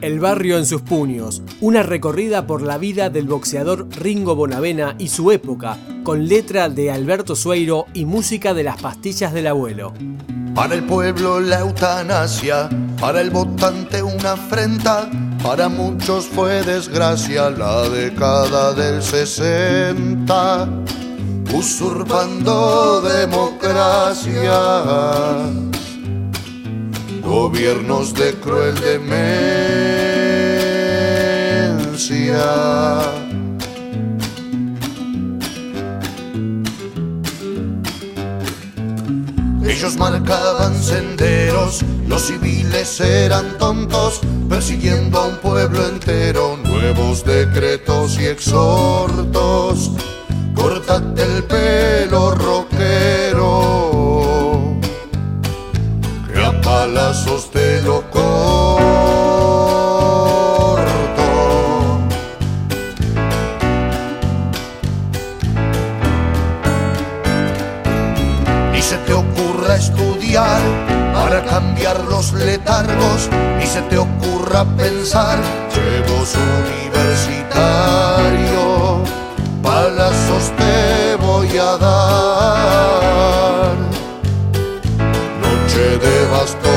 El barrio en sus puños, una recorrida por la vida del boxeador Ringo Bonavena y su época, con letra de Alberto Sueiro y música de las pastillas del abuelo. Para el pueblo la eutanasia, para el votante una afrenta, para muchos fue desgracia la década del 60, usurpando democracia gobiernos de cruel demencia. Ellos marcaban senderos, los civiles eran tontos, persiguiendo a un pueblo entero, nuevos decretos y exhortos. Córtate el pelo se te ocurra estudiar para cambiar los letargos, ni se te ocurra pensar, llevos universitario, palazos te voy a dar. De bastones